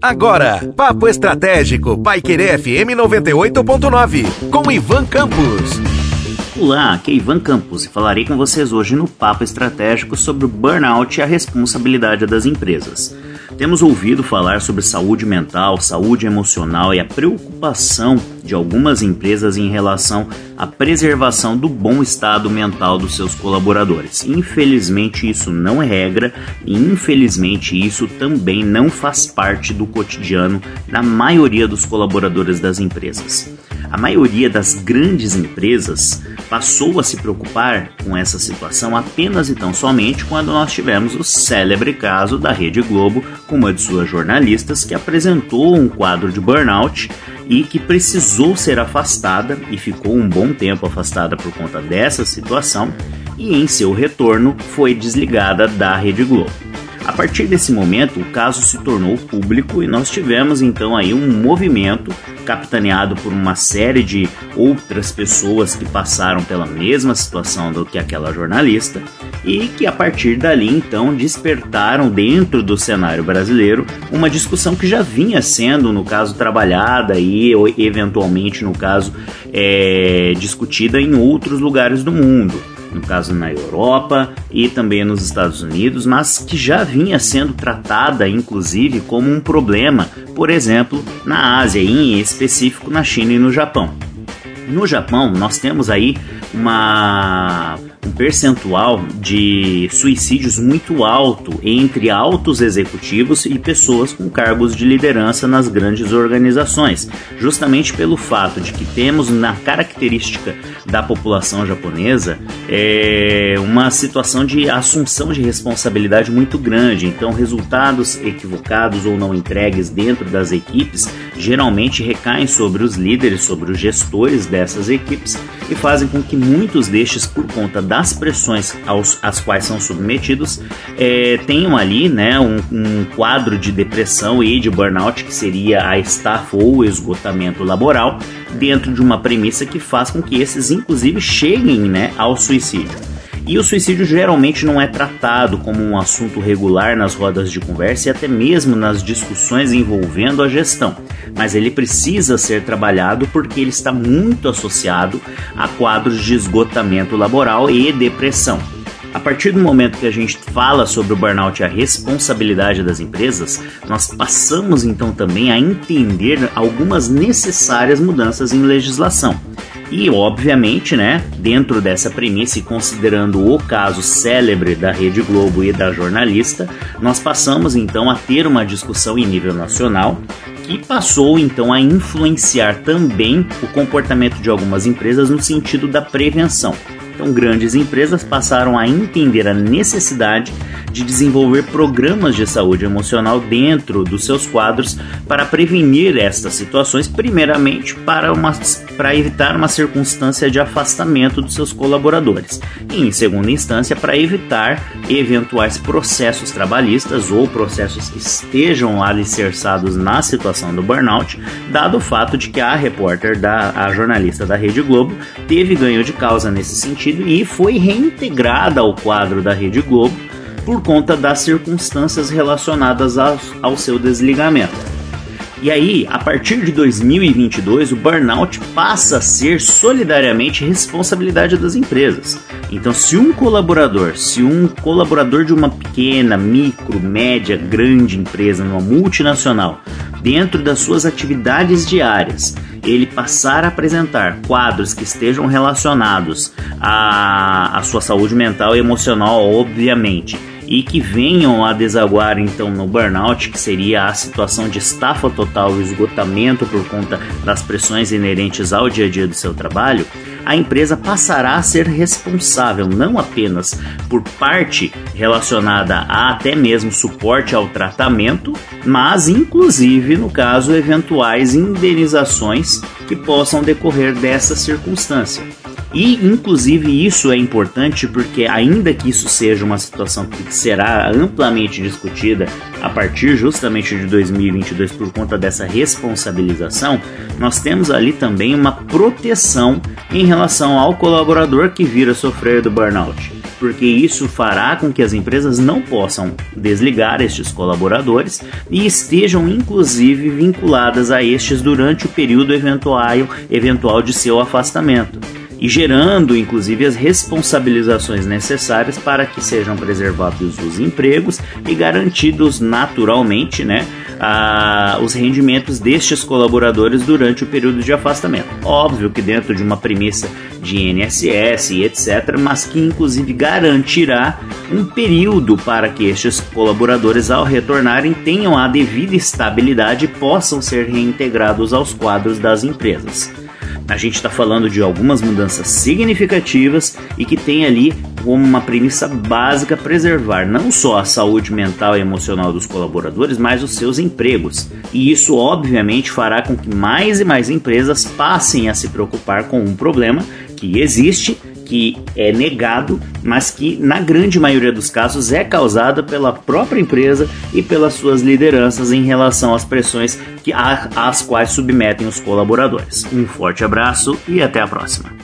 Agora, Papo Estratégico, Paiquerê FM 98.9, com Ivan Campos. Olá, aqui é Ivan Campos e falarei com vocês hoje no Papo Estratégico sobre o burnout e a responsabilidade das empresas. Temos ouvido falar sobre saúde mental, saúde emocional e a preocupação de algumas empresas em relação à preservação do bom estado mental dos seus colaboradores. Infelizmente, isso não é regra e infelizmente isso também não faz parte do cotidiano da maioria dos colaboradores das empresas. A maioria das grandes empresas passou a se preocupar com essa situação apenas e tão somente quando nós tivemos o célebre caso da Rede Globo com uma de suas jornalistas que apresentou um quadro de burnout e que precisou ser afastada e ficou um bom tempo afastada por conta dessa situação e em seu retorno foi desligada da Rede Globo. A partir desse momento, o caso se tornou público e nós tivemos então aí um movimento capitaneado por uma série de outras pessoas que passaram pela mesma situação do que aquela jornalista e que a partir dali então despertaram dentro do cenário brasileiro uma discussão que já vinha sendo no caso trabalhada e eventualmente no caso é, discutida em outros lugares do mundo no caso na Europa e também nos Estados Unidos, mas que já vinha sendo tratada inclusive como um problema, por exemplo, na Ásia e em específico na China e no Japão. No Japão, nós temos aí uma um percentual de suicídios muito alto entre altos executivos e pessoas com cargos de liderança nas grandes organizações, justamente pelo fato de que temos na característica da população japonesa é, uma situação de assunção de responsabilidade muito grande. Então, resultados equivocados ou não entregues dentro das equipes geralmente recaem sobre os líderes, sobre os gestores dessas equipes e fazem com que muitos destes, por conta da das pressões aos, às quais são submetidos é, tenham ali né, um, um, quadro de depressão e de burnout, que seria a estafa ou esgotamento laboral, dentro de uma premissa que faz com que esses, inclusive, cheguem né, ao suicídio. E o suicídio geralmente não é tratado como um assunto regular nas rodas de conversa e até mesmo nas discussões envolvendo a gestão, mas ele precisa ser trabalhado porque ele está muito associado a quadros de esgotamento laboral e depressão. A partir do momento que a gente fala sobre o burnout e a responsabilidade das empresas, nós passamos então também a entender algumas necessárias mudanças em legislação. E, obviamente, né, dentro dessa premissa e considerando o caso célebre da Rede Globo e da jornalista, nós passamos então a ter uma discussão em nível nacional que passou então a influenciar também o comportamento de algumas empresas no sentido da prevenção. Então, grandes empresas passaram a entender a necessidade de desenvolver programas de saúde emocional dentro dos seus quadros para prevenir estas situações, primeiramente para, uma, para evitar uma circunstância de afastamento dos seus colaboradores, e em segunda instância para evitar eventuais processos trabalhistas ou processos que estejam alicerçados na situação do burnout, dado o fato de que a repórter, da, a jornalista da Rede Globo, teve ganho de causa nesse sentido e foi reintegrada ao quadro da Rede Globo por conta das circunstâncias relacionadas ao, seu desligamento. E aí, a partir de 2022, o burnout passa a ser solidariamente responsabilidade das empresas. Então, se um colaborador, se um colaborador de uma pequena, micro, média, grande empresa, numa multinacional, dentro das suas atividades diárias, ele passar a apresentar quadros que estejam relacionados à, à sua saúde mental e emocional, obviamente, e que venham a desaguar então no burnout, que seria a situação de estafa total e esgotamento por conta das pressões inerentes ao dia a dia do seu trabalho, a empresa passará a ser responsável não apenas por parte relacionada a até mesmo suporte ao tratamento, mas inclusive no caso eventuais indenizações que possam decorrer dessa circunstância. E, inclusive, isso é importante porque, ainda que isso seja uma situação que será amplamente discutida a partir justamente de 2022 por conta dessa responsabilização, nós temos ali também uma proteção em relação ao colaborador que vira sofrer do burnout. porque isso fará com que as empresas não possam desligar estes colaboradores e estejam inclusive vinculadas a estes durante o período eventual, eventual de seu afastamento e gerando inclusive as responsabilizações necessárias para que sejam preservados os empregos e garantidos naturalmente, né, a, os rendimentos destes colaboradores durante o período de afastamento. Óbvio que dentro de uma premissa de INSS e etc., mas que inclusive garantirá um período para que estes colaboradores, ao retornarem, tenham a devida estabilidade e possam ser reintegrados aos quadros das empresas. A gente está falando de algumas mudanças significativas e que tem ali como uma premissa básica preservar não só a saúde mental e emocional dos colaboradores, mas os seus empregos. E isso, obviamente, fará com que mais e mais empresas passem a se preocupar com um problema que existe que é negado, mas que na grande maioria dos casos é causada pela própria empresa e pelas suas lideranças em relação às pressões que, às quais submetem os colaboradores. Um forte abraço e até a próxima.